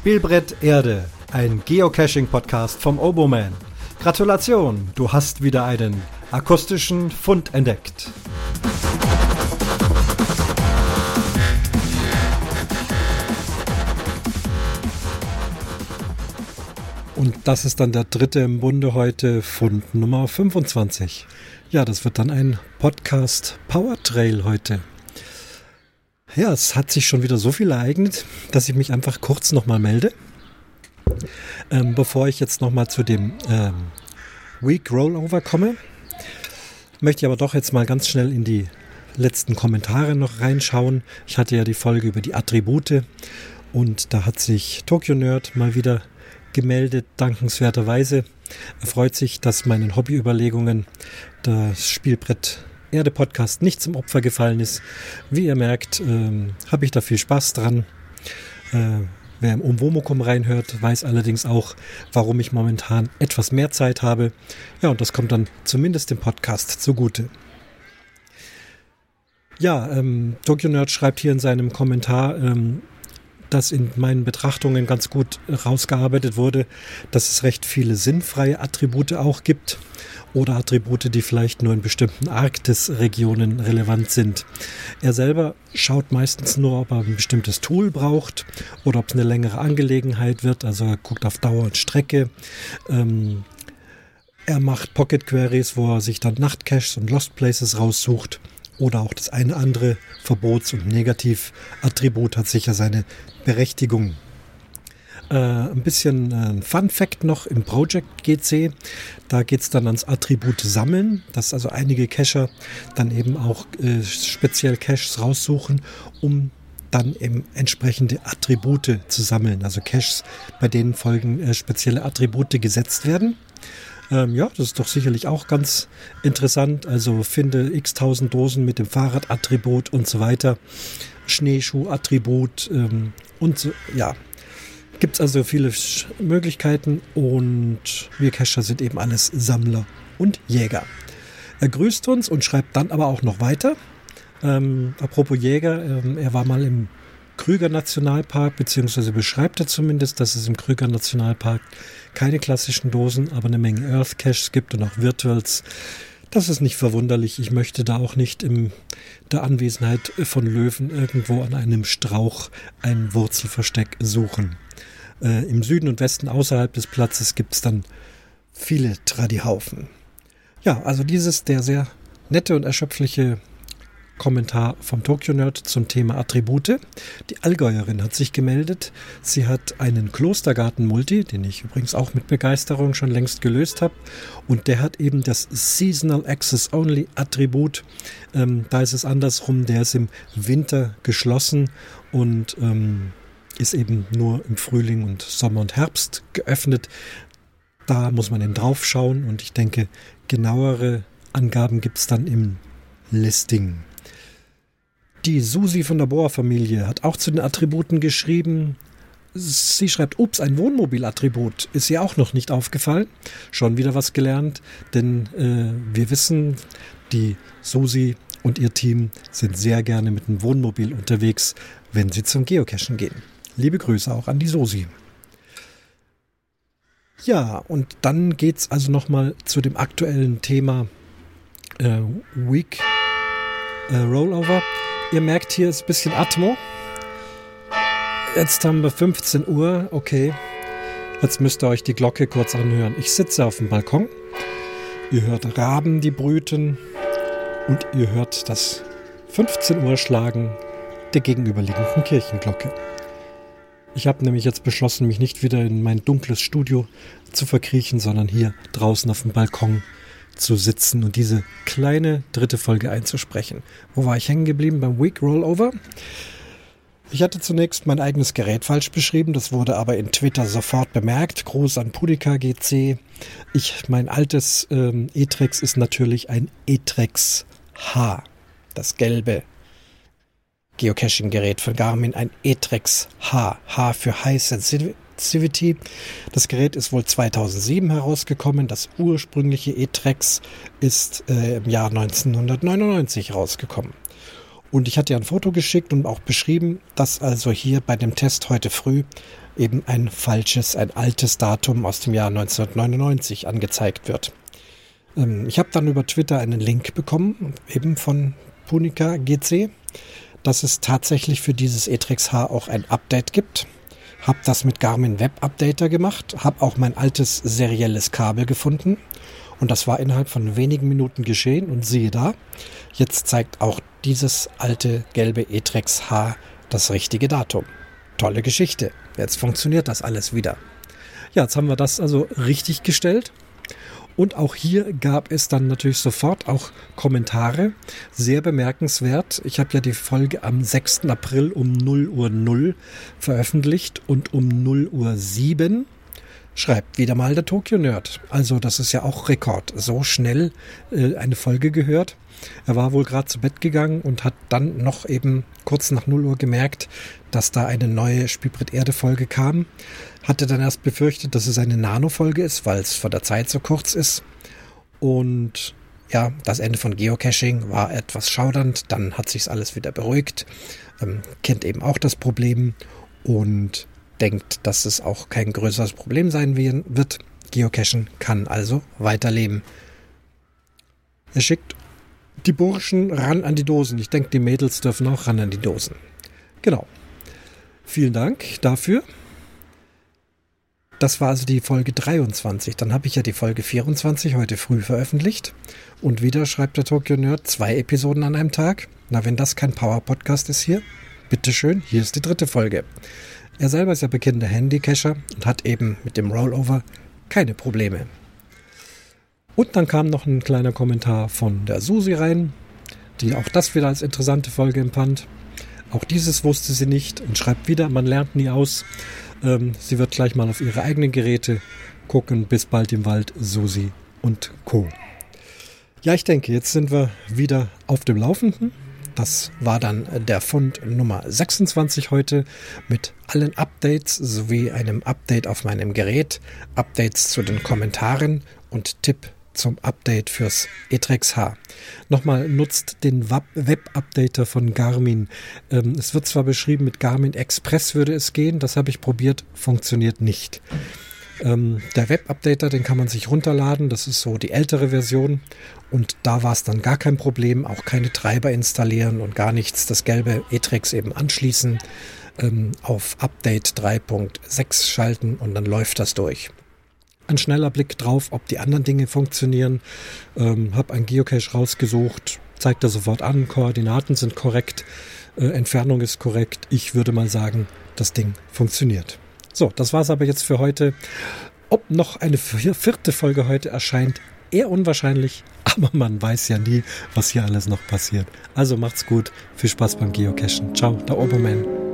Spielbrett Erde, ein Geocaching-Podcast vom Oboman. Gratulation, du hast wieder einen akustischen Fund entdeckt. Und das ist dann der dritte im Bunde heute, Fund Nummer 25. Ja, das wird dann ein Podcast Power Trail heute. Ja, es hat sich schon wieder so viel ereignet, dass ich mich einfach kurz nochmal melde. Ähm, bevor ich jetzt nochmal zu dem ähm, Week Rollover komme, möchte ich aber doch jetzt mal ganz schnell in die letzten Kommentare noch reinschauen. Ich hatte ja die Folge über die Attribute und da hat sich Tokyo Nerd mal wieder gemeldet, dankenswerterweise. Er freut sich, dass meinen Hobbyüberlegungen das Spielbrett Erde Podcast nicht zum Opfer gefallen ist. Wie ihr merkt, ähm, habe ich da viel Spaß dran. Äh, wer im Umwomukum reinhört, weiß allerdings auch, warum ich momentan etwas mehr Zeit habe. Ja, und das kommt dann zumindest dem Podcast zugute. Ja, ähm, Tokyo Nerd schreibt hier in seinem Kommentar, ähm, dass in meinen Betrachtungen ganz gut rausgearbeitet wurde, dass es recht viele sinnfreie Attribute auch gibt oder Attribute, die vielleicht nur in bestimmten Arktisregionen relevant sind. Er selber schaut meistens nur, ob er ein bestimmtes Tool braucht oder ob es eine längere Angelegenheit wird. Also er guckt auf Dauer und Strecke. Ähm, er macht Pocket Queries, wo er sich dann Nachtcaches und Lost Places raussucht. Oder auch das eine andere Verbots- und Negativattribut hat sicher seine Berechtigung. Äh, ein bisschen äh, Fun Fact noch im Project GC. Da geht es dann ans Attribut Sammeln, dass also einige Cacher dann eben auch äh, speziell Caches raussuchen, um dann eben entsprechende Attribute zu sammeln. Also Caches, bei denen folgen äh, spezielle Attribute gesetzt werden. Ähm, ja, das ist doch sicherlich auch ganz interessant. Also finde x tausend Dosen mit dem Fahrradattribut und so weiter. Schneeschuhattribut ähm, und so, ja, Gibt es also viele Möglichkeiten und wir Cacher sind eben alles Sammler und Jäger. Er grüßt uns und schreibt dann aber auch noch weiter. Ähm, apropos Jäger, ähm, er war mal im Krüger Nationalpark, beziehungsweise beschreibt er zumindest, dass es im Krüger Nationalpark keine klassischen Dosen, aber eine Menge Earth Caches gibt und auch Virtuals. Das ist nicht verwunderlich. Ich möchte da auch nicht in der Anwesenheit von Löwen irgendwo an einem Strauch ein Wurzelversteck suchen. Äh, Im Süden und Westen außerhalb des Platzes gibt es dann viele Tradihaufen. Ja, also dieses der sehr nette und erschöpfliche Kommentar vom Tokyo Nerd zum Thema Attribute. Die Allgäuerin hat sich gemeldet. Sie hat einen Klostergarten-Multi, den ich übrigens auch mit Begeisterung schon längst gelöst habe. Und der hat eben das Seasonal Access Only Attribut. Ähm, da ist es andersrum, der ist im Winter geschlossen und ähm, ist eben nur im Frühling und Sommer und Herbst geöffnet. Da muss man eben drauf schauen und ich denke, genauere Angaben gibt es dann im Listing. Die Susi von der Bohr-Familie hat auch zu den Attributen geschrieben. Sie schreibt, ups, ein Wohnmobilattribut ist ihr auch noch nicht aufgefallen. Schon wieder was gelernt, denn äh, wir wissen, die Susi und ihr Team sind sehr gerne mit dem Wohnmobil unterwegs, wenn sie zum Geocachen gehen. Liebe Grüße auch an die Sosi. Ja, und dann geht es also nochmal zu dem aktuellen Thema äh, Week äh, Rollover. Ihr merkt, hier ist ein bisschen Atmo. Jetzt haben wir 15 Uhr. Okay, jetzt müsst ihr euch die Glocke kurz anhören. Ich sitze auf dem Balkon. Ihr hört Raben, die brüten. Und ihr hört das 15 Uhr schlagen der gegenüberliegenden Kirchenglocke. Ich habe nämlich jetzt beschlossen, mich nicht wieder in mein dunkles Studio zu verkriechen, sondern hier draußen auf dem Balkon zu sitzen und diese kleine dritte Folge einzusprechen. Wo war ich hängen geblieben? Beim Week Rollover. Ich hatte zunächst mein eigenes Gerät falsch beschrieben, das wurde aber in Twitter sofort bemerkt. Gruß an Pudika GC. Ich, mein altes ähm, E-Trex ist natürlich ein E-Trex H, das gelbe Geocaching-Gerät von Garmin, ein E-Trex H. H für High Sensitivity. Das Gerät ist wohl 2007 herausgekommen. Das ursprüngliche E-Trex ist äh, im Jahr 1999 rausgekommen. Und ich hatte ja ein Foto geschickt und auch beschrieben, dass also hier bei dem Test heute früh eben ein falsches, ein altes Datum aus dem Jahr 1999 angezeigt wird. Ähm, ich habe dann über Twitter einen Link bekommen, eben von Punica GC, dass es tatsächlich für dieses Etrex H auch ein Update gibt. Habe das mit Garmin Web Updater gemacht, habe auch mein altes serielles Kabel gefunden und das war innerhalb von wenigen Minuten geschehen und siehe da, jetzt zeigt auch dieses alte gelbe Etrex H das richtige Datum. Tolle Geschichte. Jetzt funktioniert das alles wieder. Ja, jetzt haben wir das also richtig gestellt. Und auch hier gab es dann natürlich sofort auch Kommentare. Sehr bemerkenswert. Ich habe ja die Folge am 6. April um 0 Uhr 0 veröffentlicht und um 0 Uhr 7 schreibt wieder mal der Tokyo Nerd. Also das ist ja auch Rekord. So schnell äh, eine Folge gehört. Er war wohl gerade zu Bett gegangen und hat dann noch eben kurz nach 0 Uhr gemerkt, dass da eine neue Spielbrett Erde Folge kam. Hatte dann erst befürchtet, dass es eine Nano-Folge ist, weil es vor der Zeit so kurz ist. Und ja, das Ende von Geocaching war etwas schaudernd. Dann hat sich alles wieder beruhigt. Ähm, kennt eben auch das Problem und denkt, dass es auch kein größeres Problem sein wird. Geocachen kann also weiterleben. Er schickt die Burschen ran an die Dosen. Ich denke, die Mädels dürfen auch ran an die Dosen. Genau. Vielen Dank dafür. Das war also die Folge 23. Dann habe ich ja die Folge 24 heute früh veröffentlicht. Und wieder schreibt der Tokyo Nerd zwei Episoden an einem Tag. Na, wenn das kein Power-Podcast ist hier, bitteschön, hier ist die dritte Folge. Er selber ist ja bekannter Handycacher und hat eben mit dem Rollover keine Probleme. Und dann kam noch ein kleiner Kommentar von der Susi rein, die auch das wieder als interessante Folge empfand. Auch dieses wusste sie nicht und schreibt wieder, man lernt nie aus. Ähm, sie wird gleich mal auf ihre eigenen Geräte gucken. Bis bald im Wald, Susi und Co. Ja, ich denke, jetzt sind wir wieder auf dem Laufenden. Das war dann der Fund Nummer 26 heute mit allen Updates sowie einem Update auf meinem Gerät, Updates zu den Kommentaren und Tipp zum Update fürs Etrex H. Nochmal, nutzt den Web-Updater von Garmin. Ähm, es wird zwar beschrieben, mit Garmin Express würde es gehen, das habe ich probiert, funktioniert nicht. Ähm, der Web-Updater, den kann man sich runterladen, das ist so die ältere Version und da war es dann gar kein Problem, auch keine Treiber installieren und gar nichts, das gelbe Etrex eben anschließen, ähm, auf Update 3.6 schalten und dann läuft das durch ein schneller Blick drauf, ob die anderen Dinge funktionieren. Ähm, habe ein Geocache rausgesucht, zeigt er sofort an, Koordinaten sind korrekt, äh, Entfernung ist korrekt. Ich würde mal sagen, das Ding funktioniert. So, das war's aber jetzt für heute. Ob noch eine vierte Folge heute erscheint, eher unwahrscheinlich, aber man weiß ja nie, was hier alles noch passiert. Also macht's gut, viel Spaß beim Geocachen. Ciao, der Oberman.